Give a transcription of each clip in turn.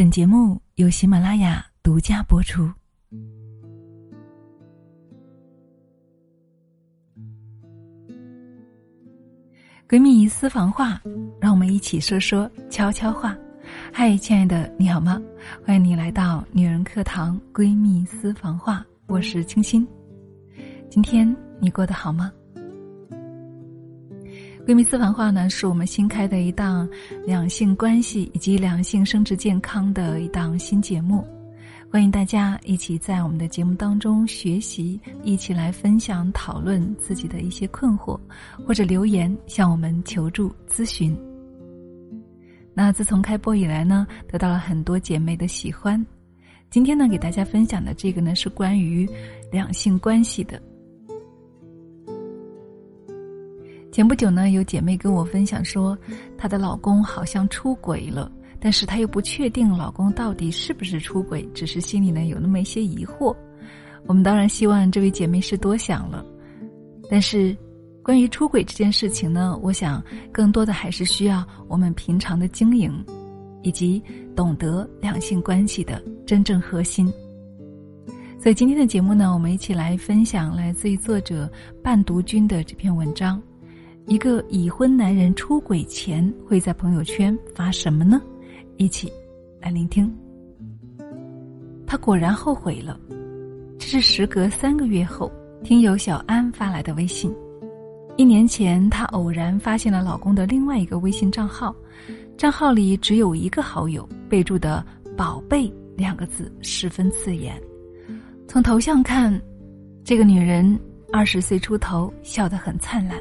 本节目由喜马拉雅独家播出。闺蜜私房话，让我们一起说说悄悄话。嗨，亲爱的，你好吗？欢迎你来到女人课堂闺蜜私房话，我是清新。今天你过得好吗？闺蜜私房话呢，是我们新开的一档两性关系以及两性生殖健康的一档新节目，欢迎大家一起在我们的节目当中学习，一起来分享讨论自己的一些困惑，或者留言向我们求助咨询。那自从开播以来呢，得到了很多姐妹的喜欢。今天呢，给大家分享的这个呢，是关于两性关系的。前不久呢，有姐妹跟我分享说，她的老公好像出轨了，但是她又不确定老公到底是不是出轨，只是心里呢有那么一些疑惑。我们当然希望这位姐妹是多想了，但是关于出轨这件事情呢，我想更多的还是需要我们平常的经营，以及懂得两性关系的真正核心。所以今天的节目呢，我们一起来分享来自于作者半读君的这篇文章。一个已婚男人出轨前会在朋友圈发什么呢？一起来聆听。他果然后悔了。这是时隔三个月后，听友小安发来的微信。一年前，她偶然发现了老公的另外一个微信账号，账号里只有一个好友，备注的“宝贝”两个字十分刺眼。从头像看，这个女人二十岁出头，笑得很灿烂。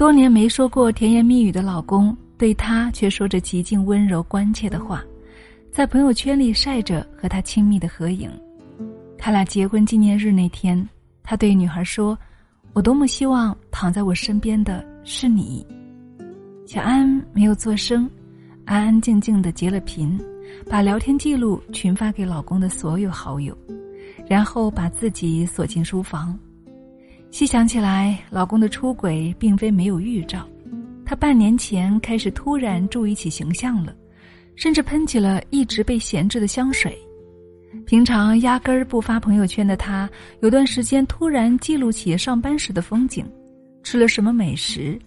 多年没说过甜言蜜语的老公，对她却说着极尽温柔关切的话，在朋友圈里晒着和她亲密的合影。他俩结婚纪念日那天，他对女孩说：“我多么希望躺在我身边的是你。”小安没有作声，安安静静的截了屏，把聊天记录群发给老公的所有好友，然后把自己锁进书房。细想起来，老公的出轨并非没有预兆。他半年前开始突然注意起形象了，甚至喷起了一直被闲置的香水。平常压根儿不发朋友圈的他，有段时间突然记录起上班时的风景，吃了什么美食，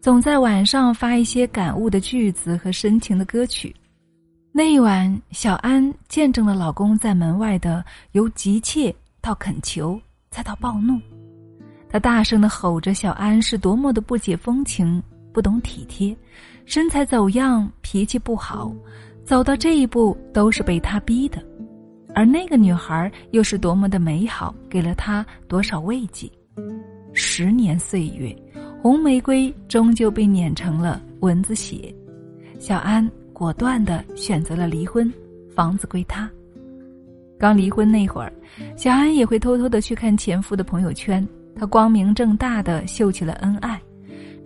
总在晚上发一些感悟的句子和深情的歌曲。那一晚，小安见证了老公在门外的由急切到恳求，再到暴怒。他大声的吼着：“小安是多么的不解风情，不懂体贴，身材走样，脾气不好，走到这一步都是被他逼的。而那个女孩又是多么的美好，给了他多少慰藉。十年岁月，红玫瑰终究被碾成了蚊子血。小安果断的选择了离婚，房子归他。刚离婚那会儿，小安也会偷偷的去看前夫的朋友圈。”他光明正大的秀起了恩爱，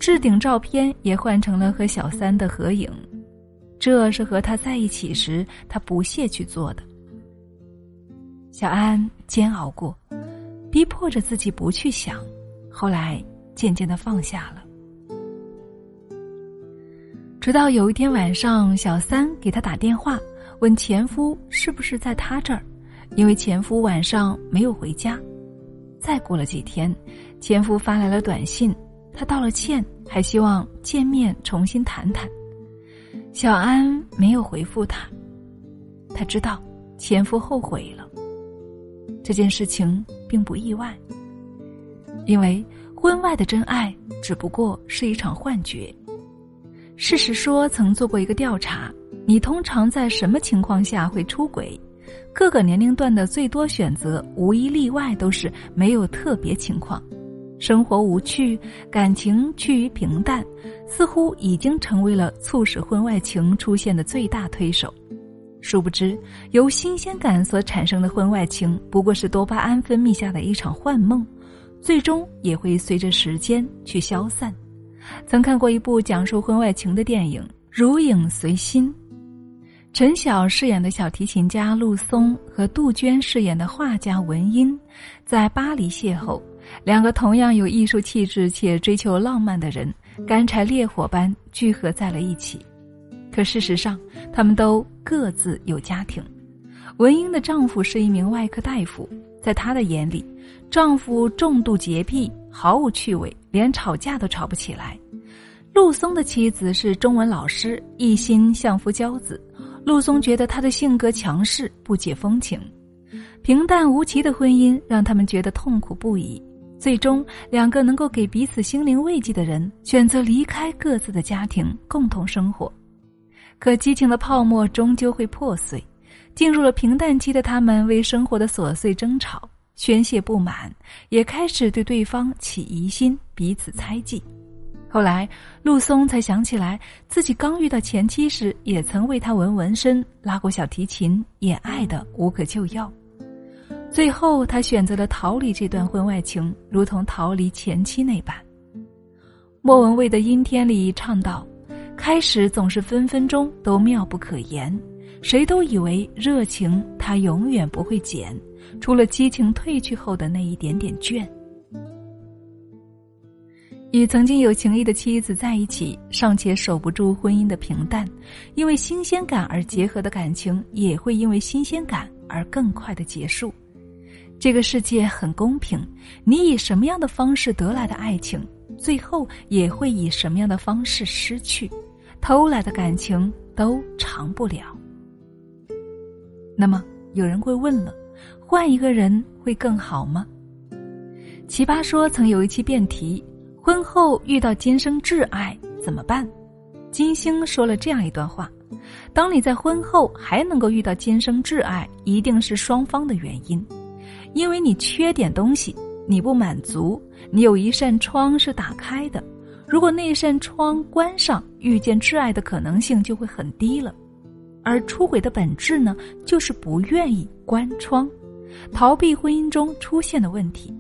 置顶照片也换成了和小三的合影，这是和他在一起时他不屑去做的。小安煎熬过，逼迫着自己不去想，后来渐渐的放下了。直到有一天晚上，小三给他打电话，问前夫是不是在他这儿，因为前夫晚上没有回家。再过了几天，前夫发来了短信，他道了歉，还希望见面重新谈谈。小安没有回复他，他知道前夫后悔了。这件事情并不意外，因为婚外的真爱只不过是一场幻觉。事实说曾做过一个调查，你通常在什么情况下会出轨？各个年龄段的最多选择，无一例外都是没有特别情况，生活无趣，感情趋于平淡，似乎已经成为了促使婚外情出现的最大推手。殊不知，由新鲜感所产生的婚外情，不过是多巴胺分泌下的一场幻梦，最终也会随着时间去消散。曾看过一部讲述婚外情的电影《如影随心》。陈晓饰演的小提琴家陆松和杜鹃饰演的画家文英，在巴黎邂逅。两个同样有艺术气质且追求浪漫的人，干柴烈火般聚合在了一起。可事实上，他们都各自有家庭。文英的丈夫是一名外科大夫，在她的眼里，丈夫重度洁癖，毫无趣味，连吵架都吵不起来。陆松的妻子是中文老师，一心相夫教子。陆松觉得他的性格强势，不解风情，平淡无奇的婚姻让他们觉得痛苦不已。最终，两个能够给彼此心灵慰藉的人选择离开各自的家庭，共同生活。可激情的泡沫终究会破碎。进入了平淡期的他们，为生活的琐碎争吵、宣泄不满，也开始对对方起疑心，彼此猜忌。后来，陆松才想起来，自己刚遇到前妻时，也曾为他纹纹身、拉过小提琴，也爱得无可救药。最后，他选择了逃离这段婚外情，如同逃离前妻那般。莫文蔚的《阴天》里唱道：“开始总是分分钟都妙不可言。”谁都以为热情它永远不会减，除了激情褪去后的那一点点倦。与曾经有情谊的妻子在一起，尚且守不住婚姻的平淡，因为新鲜感而结合的感情，也会因为新鲜感而更快的结束。这个世界很公平，你以什么样的方式得来的爱情，最后也会以什么样的方式失去。偷来的感情都长不了。那么有人会问了，换一个人会更好吗？奇葩说曾有一期辩题：婚后遇到今生挚爱怎么办？金星说了这样一段话：当你在婚后还能够遇到今生挚爱，一定是双方的原因，因为你缺点东西，你不满足，你有一扇窗是打开的，如果那扇窗关上，遇见挚爱的可能性就会很低了。而出轨的本质呢，就是不愿意关窗，逃避婚姻中出现的问题。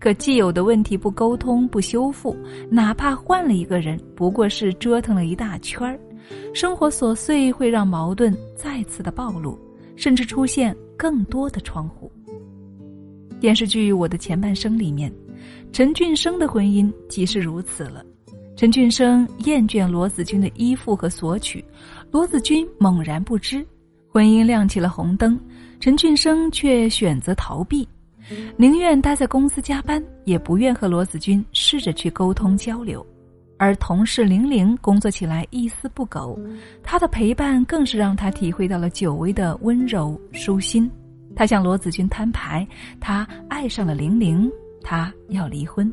可既有的问题不沟通不修复，哪怕换了一个人，不过是折腾了一大圈儿。生活琐碎会让矛盾再次的暴露，甚至出现更多的窗户。电视剧《我的前半生》里面，陈俊生的婚姻即是如此了。陈俊生厌倦罗子君的依附和索取。罗子君猛然不知，婚姻亮起了红灯，陈俊生却选择逃避，宁愿待在公司加班，也不愿和罗子君试着去沟通交流。而同事玲玲工作起来一丝不苟，她的陪伴更是让她体会到了久违的温柔舒心。他向罗子君摊牌，他爱上了玲玲，他要离婚。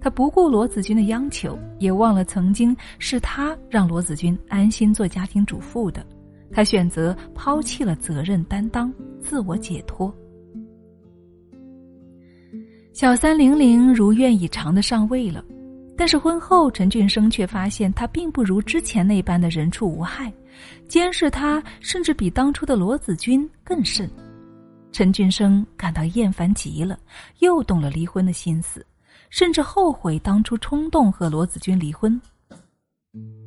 他不顾罗子君的央求，也忘了曾经是他让罗子君安心做家庭主妇的。他选择抛弃了责任担当，自我解脱。小三玲玲如愿以偿的上位了，但是婚后陈俊生却发现她并不如之前那般的人畜无害，监视他甚至比当初的罗子君更甚。陈俊生感到厌烦极了，又动了离婚的心思。甚至后悔当初冲动和罗子君离婚。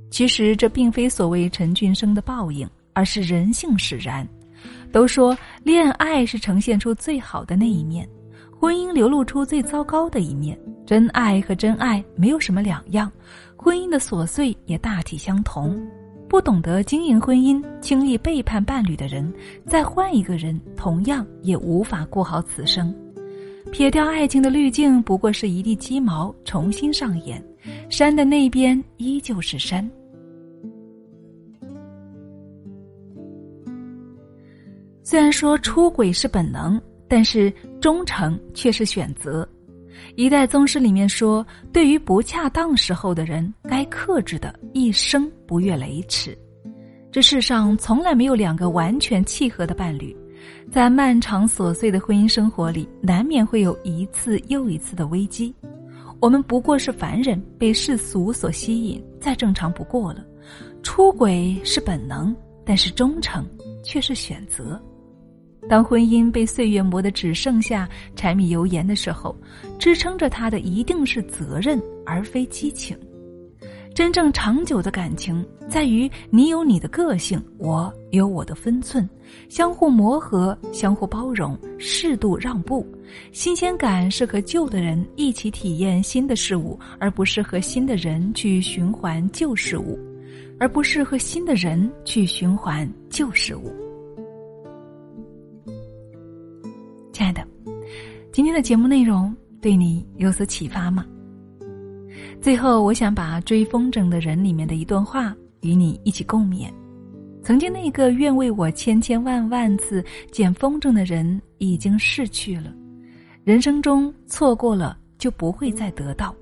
其实这并非所谓陈俊生的报应，而是人性使然。都说恋爱是呈现出最好的那一面，婚姻流露出最糟糕的一面。真爱和真爱没有什么两样，婚姻的琐碎也大体相同。不懂得经营婚姻、轻易背叛伴侣的人，再换一个人，同样也无法过好此生。撇掉爱情的滤镜，不过是一地鸡毛，重新上演。山的那边依旧是山。虽然说出轨是本能，但是忠诚却是选择。一代宗师里面说，对于不恰当时候的人，该克制的一生不越雷池。这世上从来没有两个完全契合的伴侣。在漫长琐碎的婚姻生活里，难免会有一次又一次的危机。我们不过是凡人，被世俗所吸引，再正常不过了。出轨是本能，但是忠诚却是选择。当婚姻被岁月磨得只剩下柴米油盐的时候，支撑着它的一定是责任，而非激情。真正长久的感情，在于你有你的个性，我有我的分寸，相互磨合，相互包容，适度让步。新鲜感是和旧的人一起体验新的事物，而不是和新的人去循环旧事物。而不是和新的人去循环旧事物。今天的节目内容对你有所启发吗？最后，我想把《追风筝的人》里面的一段话与你一起共勉：曾经那个愿为我千千万万次捡风筝的人已经逝去了，人生中错过了就不会再得到。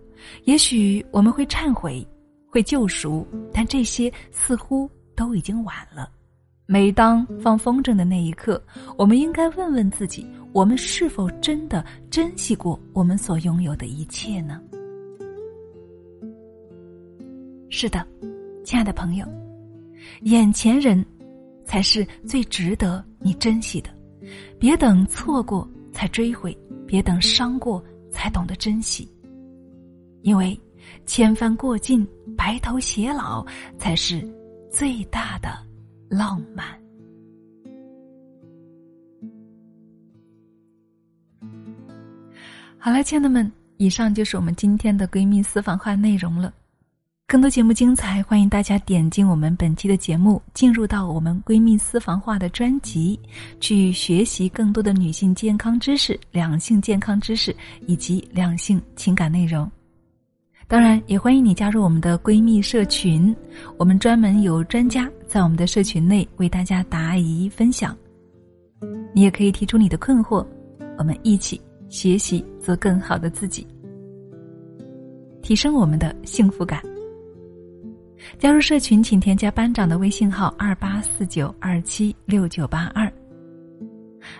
也许我们会忏悔，会救赎，但这些似乎都已经晚了。每当放风筝的那一刻，我们应该问问自己：我们是否真的珍惜过我们所拥有的一切呢？是的，亲爱的朋友，眼前人才是最值得你珍惜的。别等错过才追悔，别等伤过才懂得珍惜。因为千帆过尽，白头偕老才是最大的浪漫。好了，亲爱的们，以上就是我们今天的闺蜜私房话内容了。更多节目精彩，欢迎大家点进我们本期的节目，进入到我们闺蜜私房话的专辑，去学习更多的女性健康知识、两性健康知识以及两性情感内容。当然，也欢迎你加入我们的闺蜜社群，我们专门有专家在我们的社群内为大家答疑分享。你也可以提出你的困惑，我们一起学习，做更好的自己，提升我们的幸福感。加入社群，请添加班长的微信号二八四九二七六九八二。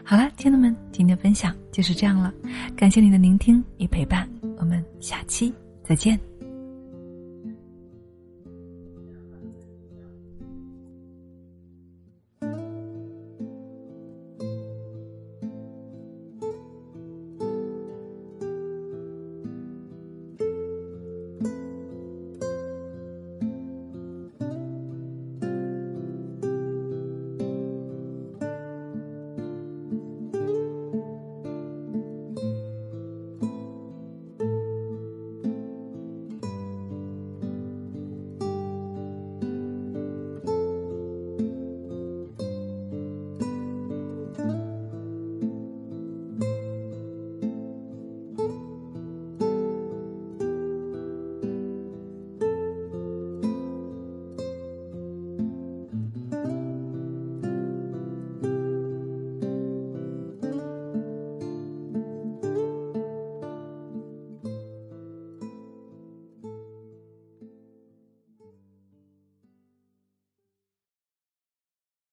好了，亲爱的们，今天分享就是这样了，感谢你的聆听与陪伴，我们下期再见。